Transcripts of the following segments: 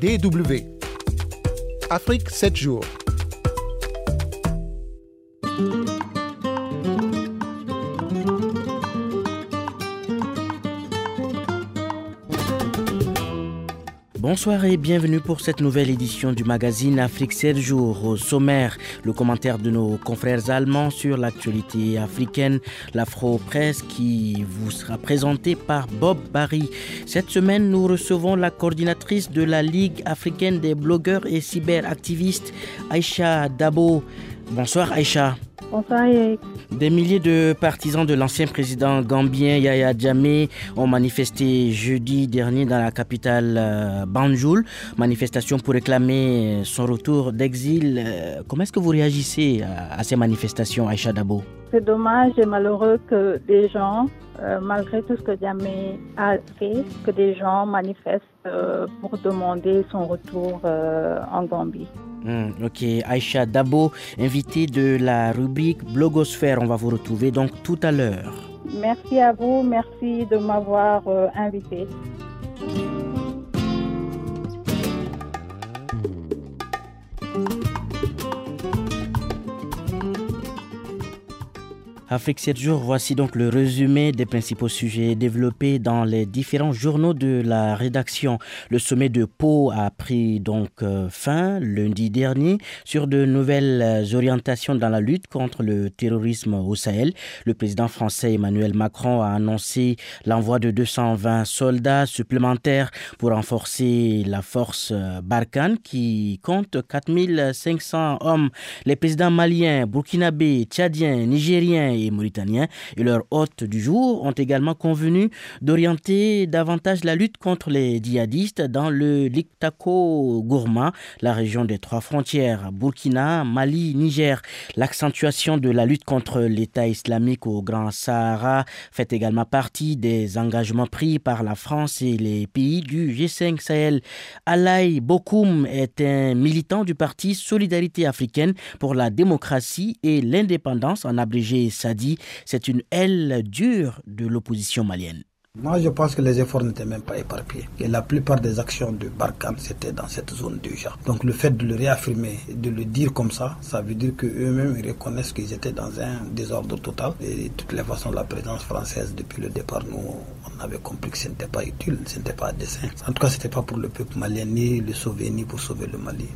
DW. Afrique 7 jours. Bonsoir et bienvenue pour cette nouvelle édition du magazine Afrique 7 jours. Au sommaire, le commentaire de nos confrères allemands sur l'actualité africaine, l'Afro-Presse qui vous sera présenté par Bob Barry. Cette semaine, nous recevons la coordinatrice de la Ligue africaine des blogueurs et cyberactivistes, Aïcha Dabo. Bonsoir Aïcha. Bonsoir. Des milliers de partisans de l'ancien président gambien Yaya Djamé ont manifesté jeudi dernier dans la capitale euh, Banjul. Manifestation pour réclamer son retour d'exil. Euh, comment est-ce que vous réagissez à ces manifestations, Aïcha Dabo? C'est dommage et malheureux que des gens, euh, malgré tout ce que Djamé a fait, que des gens manifestent euh, pour demander son retour euh, en Gambie. Hmm, ok, Aïcha Dabo, invitée de la rubrique Blogosphère, on va vous retrouver donc tout à l'heure. Merci à vous, merci de m'avoir euh, invité. Afrique 7 jours, voici donc le résumé des principaux sujets développés dans les différents journaux de la rédaction. Le sommet de Pau a pris donc euh, fin lundi dernier sur de nouvelles orientations dans la lutte contre le terrorisme au Sahel. Le président français Emmanuel Macron a annoncé l'envoi de 220 soldats supplémentaires pour renforcer la force euh, Barkhane qui compte 4500 hommes. Les présidents maliens, burkinabés, tchadiens, nigériens mauritaniens et leurs hôtes du jour ont également convenu d'orienter davantage la lutte contre les djihadistes dans le Liktako Gourma, la région des trois frontières, Burkina, Mali, Niger. L'accentuation de la lutte contre l'État islamique au Grand Sahara fait également partie des engagements pris par la France et les pays du G5 Sahel. Alaï Bokoum est un militant du parti Solidarité africaine pour la démocratie et l'indépendance, en abrégé C'est une aile dure de l'opposition malienne. Moi, je pense que les efforts n'étaient même pas éparpillés. Et la plupart des actions de Barkhane, c'était dans cette zone déjà. Donc, le fait de le réaffirmer, de le dire comme ça, ça veut dire qu'eux-mêmes reconnaissent qu'ils étaient dans un désordre total. Et de toutes les façons, la présence française, depuis le départ, nous, on avait compris que ce n'était pas utile, ce n'était pas à dessein. En tout cas, ce n'était pas pour le peuple malien, ni le sauver, ni pour sauver le Mali.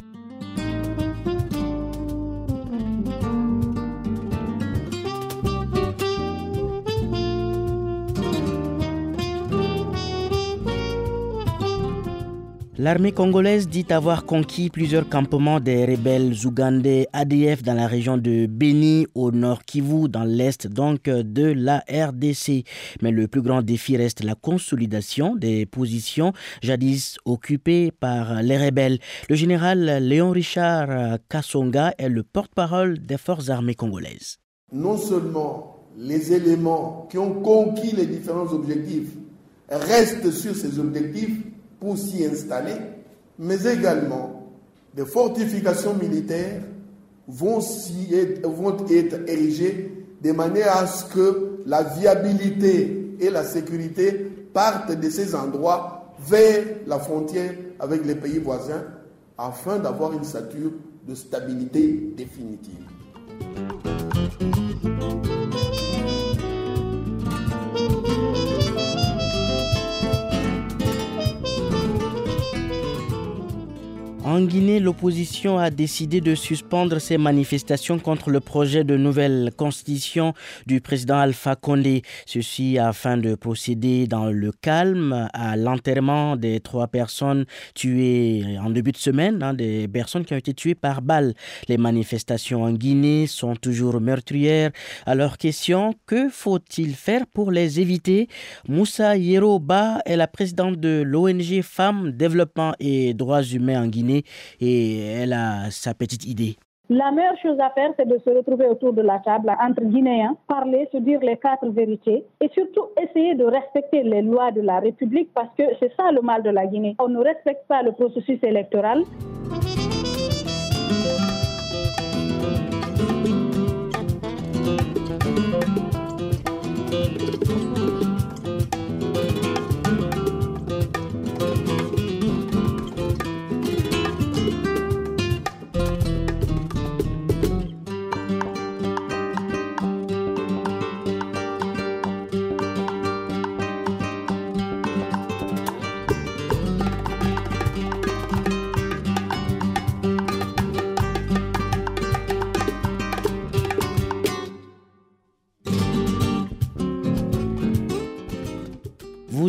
L'armée congolaise dit avoir conquis plusieurs campements des rebelles ougandais ADF dans la région de Beni au nord Kivu, dans l'est donc de la RDC. Mais le plus grand défi reste la consolidation des positions jadis occupées par les rebelles. Le général Léon Richard Kassonga est le porte-parole des forces armées congolaises. Non seulement les éléments qui ont conquis les différents objectifs restent sur ces objectifs, pour s'y installer, mais également des fortifications militaires vont, être, érigées de manière à ce que la viabilité et la sécurité partent de ces endroits vers la frontière avec les pays voisins afin d'avoir une stature de stabilité définitive. En Guinée, l'opposition a décidé de suspendre ses manifestations contre le projet de nouvelle constitution du président Alpha Condé. Ceci afin de procéder dans le calme à l'enterrement des trois personnes tuées en début de semaine, hein, des personnes qui ont été tuées par balle. Les manifestations en Guinée sont toujours meurtrières. Alors, question, que faut-il faire pour les éviter? Moussa Yeroba est la présidente de l'ONG Femmes, Développement et Droits Humains en Guinée et elle a sa petite idée. La meilleure chose à faire, c'est de se retrouver autour de la table entre Guinéens, parler, se dire les quatre vérités et surtout essayer de respecter les lois de la République parce que c'est ça le mal de la Guinée. On ne respecte pas le processus électoral.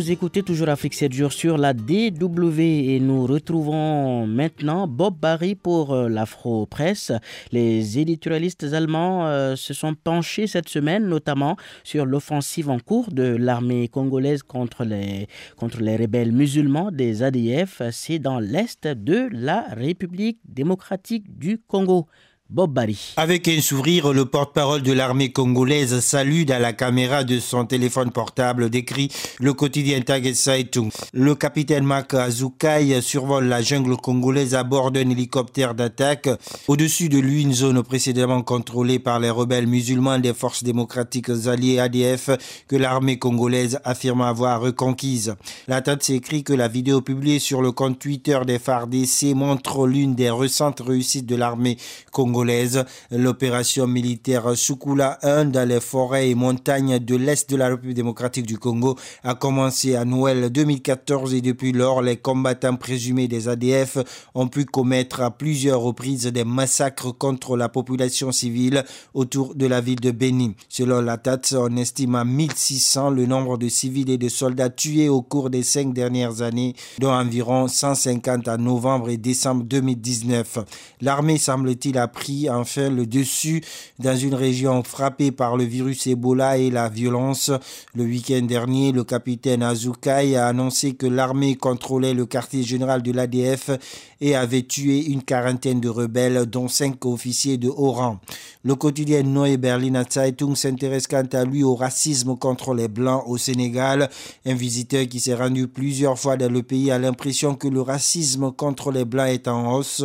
Vous écoutez toujours Afrique 7 jours sur la DW et nous retrouvons maintenant Bob Barry pour euh, l'Afro-Presse. Les éditorialistes allemands euh, se sont penchés cette semaine notamment sur l'offensive en cours de l'armée congolaise contre les, contre les rebelles musulmans des ADF. C'est dans l'est de la République démocratique du Congo. Bob Barry. Avec un sourire, le porte-parole de l'armée congolaise salue à la caméra de son téléphone portable, décrit le quotidien Tag Zeitung. Le capitaine Mak Azukai survole la jungle congolaise à bord d'un hélicoptère d'attaque. Au-dessus de lui, une zone précédemment contrôlée par les rebelles musulmans des forces démocratiques alliées ADF que l'armée congolaise affirme avoir reconquise. La tête s'écrit que la vidéo publiée sur le compte Twitter des FARDC montre l'une des récentes réussites de l'armée congolaise L'opération militaire Sukula 1 dans les forêts et montagnes de l'Est de la République démocratique du Congo a commencé à Noël 2014 et depuis lors, les combattants présumés des ADF ont pu commettre à plusieurs reprises des massacres contre la population civile autour de la ville de Beni. Selon la TATS, on estime à 1600 le nombre de civils et de soldats tués au cours des cinq dernières années, dont environ 150 en novembre et décembre 2019. L'armée semble-t-il a pris enfin le dessus dans une région frappée par le virus Ebola et la violence. Le week-end dernier, le capitaine Azukai a annoncé que l'armée contrôlait le quartier général de l'ADF et avait tué une quarantaine de rebelles, dont cinq officiers de haut rang. Le quotidien Neue Berliner Zeitung s'intéresse quant à lui au racisme contre les Blancs au Sénégal. Un visiteur qui s'est rendu plusieurs fois dans le pays a l'impression que le racisme contre les Blancs est en hausse.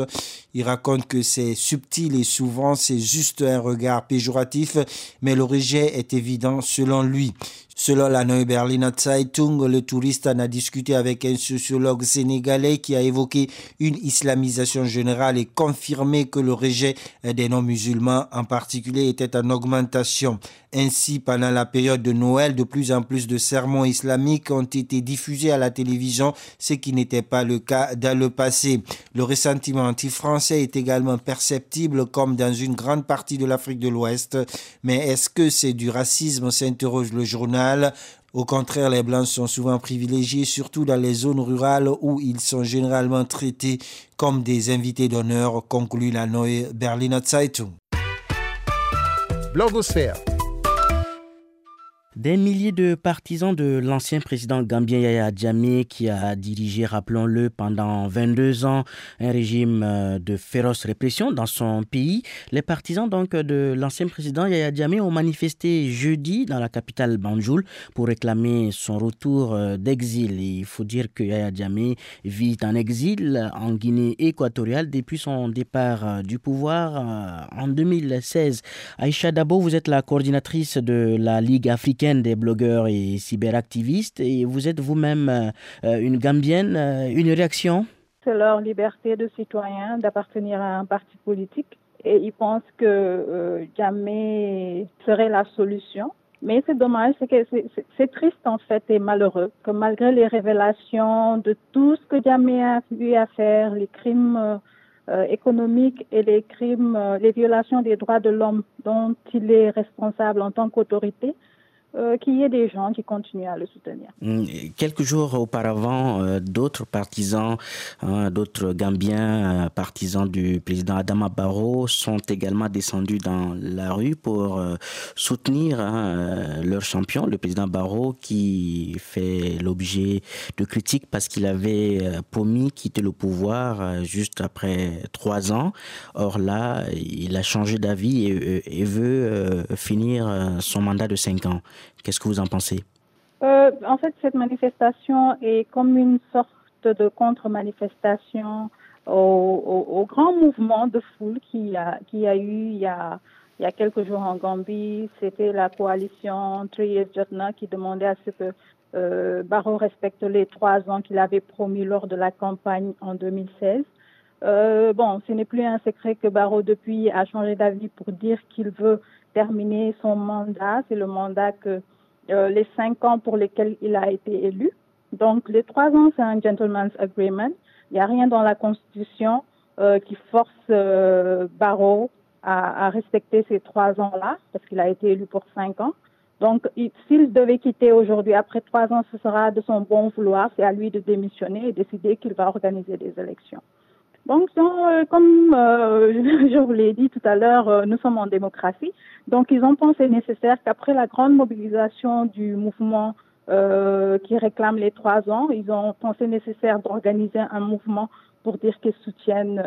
Il raconte que c'est subtil et souvent c'est juste un regard péjoratif, mais le rejet est évident selon lui. Selon la Neue Berliner Zeitung, le touriste en a discuté avec un sociologue sénégalais qui a évoqué une islamisation générale et confirmé que le rejet des non-musulmans en particulier était en augmentation. Ainsi, pendant la période de Noël, de plus en plus de sermons islamiques ont été diffusés à la télévision, ce qui n'était pas le cas dans le passé. Le ressentiment anti-français est également perceptible comme dans une grande partie de l'Afrique de l'Ouest. Mais est-ce que c'est du racisme s'interroge le journal au contraire, les Blancs sont souvent privilégiés, surtout dans les zones rurales où ils sont généralement traités comme des invités d'honneur, conclut la Neue Berliner Zeitung. Blogosphère. Des milliers de partisans de l'ancien président gambien Yaya Djamé qui a dirigé, rappelons-le, pendant 22 ans un régime euh, de féroce répression dans son pays. Les partisans donc de l'ancien président Yaya Djamé ont manifesté jeudi dans la capitale Banjul pour réclamer son retour euh, d'exil. Il faut dire que Yaya Djamé vit en exil en Guinée équatoriale depuis son départ euh, du pouvoir en 2016. Aïcha Dabo, vous êtes la coordinatrice de la Ligue africaine des blogueurs et cyberactivistes et vous êtes vous-même euh, une Gambienne. Euh, une réaction? C'est leur liberté de citoyen d'appartenir à un parti politique et ils pensent que euh, jamais serait la solution. Mais c'est dommage, c'est triste en fait et malheureux que malgré les révélations de tout ce que Jamé a eu à faire, les crimes économiques et les crimes, les violations des droits de l'homme dont il est responsable en tant qu'autorité, euh, qu'il y ait des gens qui continuent à le soutenir. Mm, quelques jours auparavant, euh, d'autres partisans, hein, d'autres Gambiens, euh, partisans du président Adama Barrow, sont également descendus dans la rue pour soutenir hein, leur champion, le président Barrow, qui fait l'objet de critiques parce qu'il avait promis quitter le pouvoir juste après trois ans. Or là, il a changé d'avis et, veut finir son mandat de cinq ans. Qu'est-ce que vous en pensez? Euh, En fait, cette manifestation est comme une sorte de contre-manifestation au, grand mouvement de foule qu'il a, qui a eu il y a, quelques jours en Gambie. C'était la coalition Three Jotna qui demandait à ce que euh, Barreau respecte les trois ans qu'il avait promis lors de la campagne en 2016. Euh, bon, ce n'est plus un secret que Barreau depuis a changé d'avis pour dire qu'il veut terminer son mandat. C'est le mandat que euh, les cinq ans pour lesquels il a été élu. Donc, les trois ans, c'est un gentleman's agreement. Il n'y a rien dans la Constitution euh, qui force euh, Barrow à, à, respecter ces trois ans-là, parce qu'il a été élu pour cinq ans. Donc, s'il devait quitter aujourd'hui, après trois ans, ce sera de son bon vouloir. C'est à lui de démissionner et décider qu'il va organiser des élections. Donc, euh, comme euh, je vous l'ai dit tout à l'heure, euh, nous sommes en démocratie. Donc, ils ont pensé nécessaire qu'après la grande mobilisation du mouvement qui réclame les trois ans, ils ont pensé nécessaire d'organiser un mouvement pour dire qu'ils soutiennent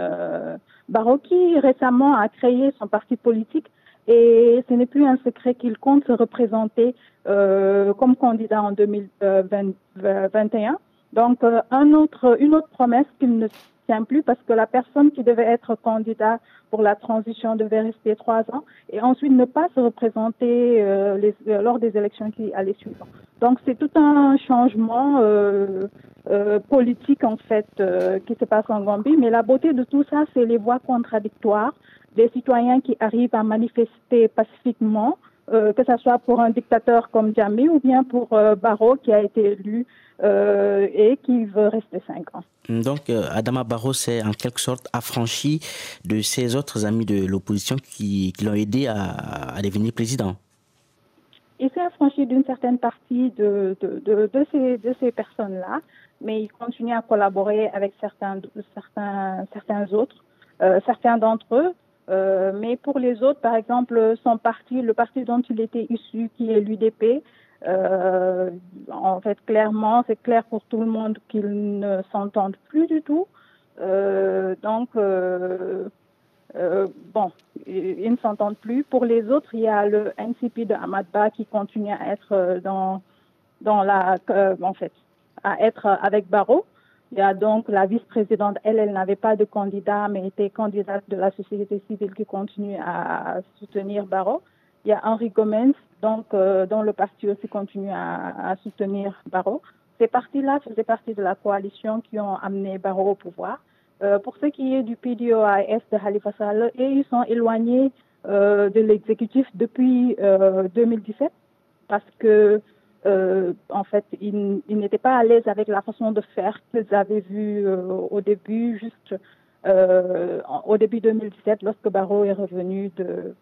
Barreau, qui récemment a créé son parti politique et ce n'est plus un secret qu'il compte se représenter comme candidat en 2021. Donc, un autre, une autre promesse qu'il ne plus parce que la personne qui devait être candidat pour la transition devait rester trois ans et ensuite ne pas se représenter euh, les, euh, lors des élections qui allaient suivre. Donc c'est tout un changement euh, politique en fait qui se passe en Gambie. Mais la beauté de tout ça, c'est les voix contradictoires des citoyens qui arrivent à manifester pacifiquement, que ce soit pour un dictateur comme Djambi ou bien pour Barreau qui a été élu euh, et qui veut rester cinq ans. Donc, euh, Adama Barrow s'est en quelque sorte affranchi de ses autres amis de l'opposition qui, l'ont aidé à, devenir président. Il s'est affranchi d'une certaine partie de, de, de, ces, de ces personnes-là, mais il continue à collaborer avec certains, certains, certains autres, euh, certains d'entre eux. Mais pour les autres, par exemple, son parti, le parti dont il était issu, qui est l'UDP, euh, en fait, clairement, c'est clair pour tout le monde qu'ils ne s'entendent plus du tout. Euh, donc, euh, euh, bon, ils ne s'entendent plus. Pour les autres, il y a le NCP de Amadba qui continue à être dans, dans la, en fait, à être avec Barreau. Il y a donc la vice-présidente, elle, elle n'avait pas de candidat, mais était candidate de la société civile qui continue à soutenir Barreau. Il y a Henri Gomez, donc, euh, dont le parti aussi continue à, soutenir Barreau. Ces partis-là faisaient partie de la coalition qui ont amené Barreau au pouvoir. Euh, pour ce qui est du PDOIS de Halifa Saleh, ils sont éloignés euh, de l'exécutif depuis 2017 parce que en fait, ils, ils n'étaient pas à l'aise avec la façon de faire qu'ils avaient vu au début, juste au début 2017, lorsque Barreau est revenu de, euh,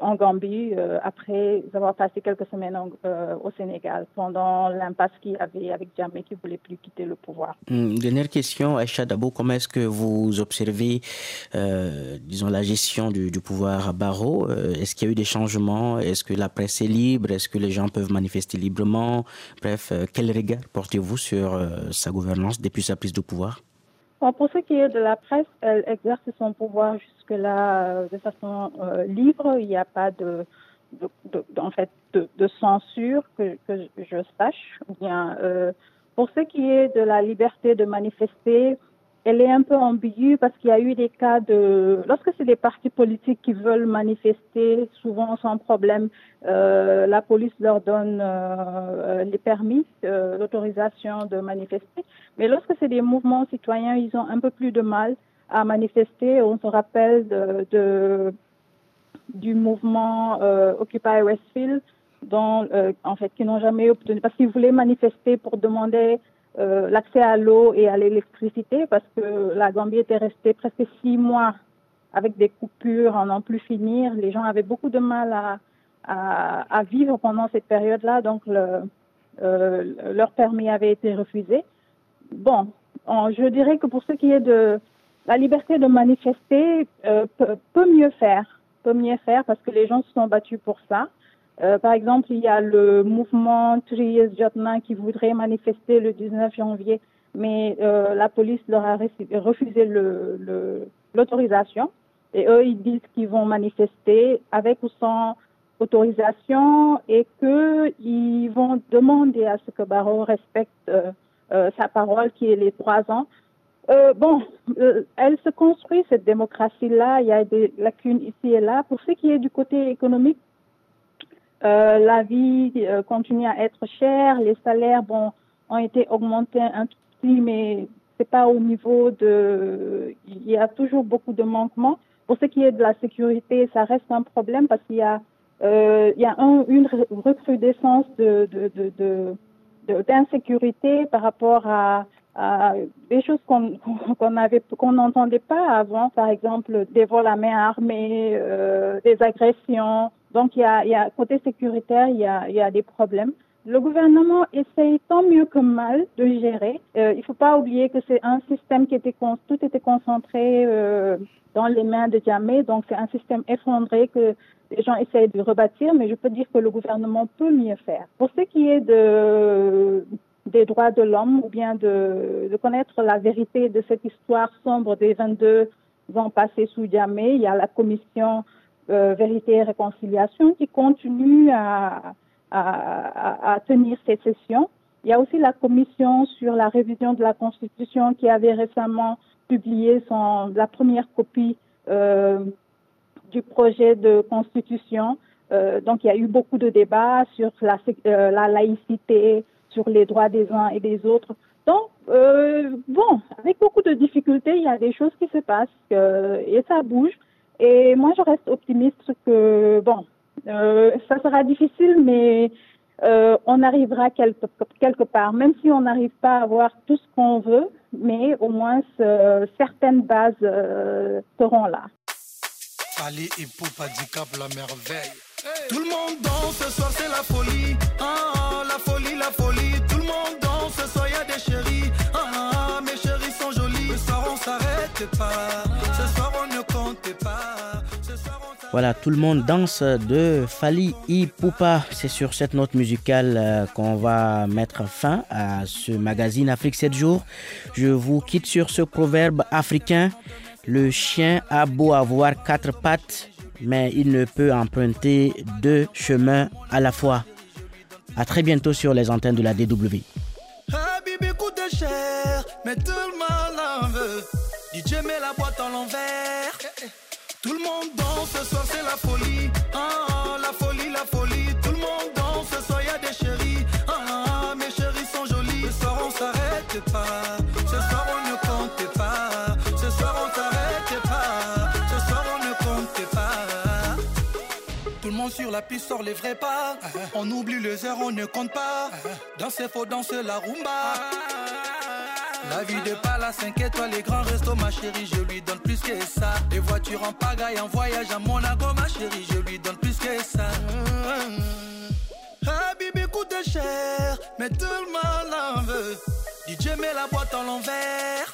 en Gambie euh, après avoir passé quelques semaines euh, au Sénégal pendant l'impasse qu'il y avait avec Djamé qui ne voulait plus quitter le pouvoir. Hmm, dernière question, Aïcha Dabo, comment est-ce que vous observez, disons, la gestion du, pouvoir à Barreau? Est-ce qu'il y a eu des changements? Est-ce que la presse est libre? Est-ce que les gens peuvent manifester librement? Bref, quel regard portez-vous sur sa gouvernance depuis sa prise de pouvoir? Pour ce qui est de la presse, elle exerce son pouvoir jusque-là euh, de façon euh, libre. Il n'y a pas de, en fait, de, censure que, je sache. Bien, euh, pour ce qui est de la liberté de manifester, elle est un peu ambiguë parce qu'il y a eu des cas de... Lorsque c'est des partis politiques qui veulent manifester, souvent sans problème, euh, la police leur donne euh, les permis, euh, l'autorisation de manifester. Mais lorsque c'est des mouvements citoyens, ils ont un peu plus de mal à manifester. On se rappelle de, de du mouvement Occupy Westfield, dont, en fait, qui n'ont jamais obtenu, parce qu'ils voulaient manifester pour demander euh, l'accès à l'eau et à l'électricité parce que la Gambie était restée presque six mois avec des coupures en n'en plus finir. Les gens avaient beaucoup de mal à, à, vivre pendant cette période-là, donc le, euh, leur permis avait été refusé. Bon, je dirais que pour ce qui est de la liberté de manifester, euh, peut mieux faire, peut mieux faire parce que les gens se sont battus pour ça. Euh, par exemple, il y a le mouvement Trias Jotna qui voudrait manifester le 19 janvier, mais euh, la police leur a refusé l'autorisation. Le, et eux, ils disent qu'ils vont manifester avec ou sans autorisation et qu'ils vont demander à ce que Barreau respecte euh, euh sa parole qui est les trois ans. Euh, bon, elle se construit cette démocratie-là. Il y a des lacunes ici et là. Pour ce qui est du côté économique, euh, la vie euh, continue à être chère, les salaires bon, ont été augmentés un tout petit, mais c'est pas au niveau de. Il y a toujours beaucoup de manquements. Pour ce qui est de la sécurité, ça reste un problème parce qu'il y a, euh, il y a un, une recrudescence de, de, de, de d'insécurité par rapport à, des choses qu'on qu'on avait qu'on n'entendait pas avant, par exemple des vols à main armée, euh, des agressions. Donc il y a, il y a côté sécuritaire, il y a, il y a des problèmes. Le gouvernement essaye tant mieux que mal de gérer. Euh, il ne faut pas oublier que c'est un système qui était tout était concentré euh, dans les mains de Djamé, donc c'est un système effondré que les gens essayent de rebâtir, mais je peux dire que le gouvernement peut mieux faire. Pour ce qui est de des droits de l'homme ou bien de, de, connaître la vérité de cette histoire sombre des 22 ans passés sous Djamé, il y a la commission euh, Vérité et Réconciliation qui continue à à, à, tenir cette session. Il y a aussi la commission sur la révision de la Constitution qui avait récemment publié son, la première copie euh, du projet de Constitution. Euh, donc il y a eu beaucoup de débats sur la, euh, la, laïcité, sur les droits des uns et des autres. Donc, euh, bon, avec beaucoup de difficultés, il y a des choses qui se passent et ça bouge. Et moi, je reste optimiste que, bon, euh, ça sera difficile, mais euh, on arrivera quelque, part, même si on n'arrive pas à avoir tout ce qu'on veut, mais au moins euh, certaines bases euh, seront là. La merveille. Tout le monde ce c'est la folie. Ah, pas. Ce soir on ne compte pas. Voilà, tout le monde danse de Fali Ipupa. C'est sur cette note musicale euh, qu'on va mettre fin à ce magazine Afrique 7 jours. Je vous quitte sur ce proverbe africain. Le chien a beau avoir quatre pattes, mais il ne peut emprunter deux chemins à la fois. À très bientôt sur les antennes de la DW. Monde veut. la boîte en l'envers. Tout le monde danse, ce soir c'est la folie. Ah, la folie, la folie. Tout le monde danse, ce soir y a des chéris. Ah, mes chéris sont jolis. Ce soir on s'arrête pas. Ce soir on ne compte pas. Ce soir on s'arrête pas. Ce soir on ne compte pas. Tout le monde sur la piste sort les vrais pas. On oublie les heures, on ne compte pas. Danser faut danser la rumba. La vie de palace 5 étoiles, les grands restos, ma chérie, je lui donne plus que ça. Les voitures en pagaille, en voyage à Monaco, ma chérie, je lui donne plus que ça. Ah, bébé coûte cher, mais tout le monde en veut. DJ met la boîte en l'envers.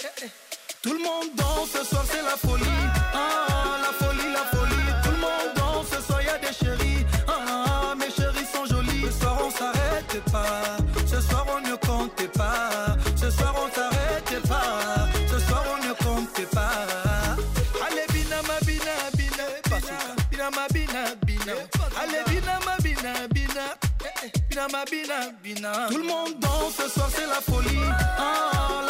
Tout le monde danse, ce soir c'est la folie. Ah, la folie, la folie. Tout le monde danse, ce soir y a des chéris. Ah, mes chéris sont jolis. Ce soir on s'arrête pas. Tout le monde danse, ce soir c'est la folie. Ah, la folie.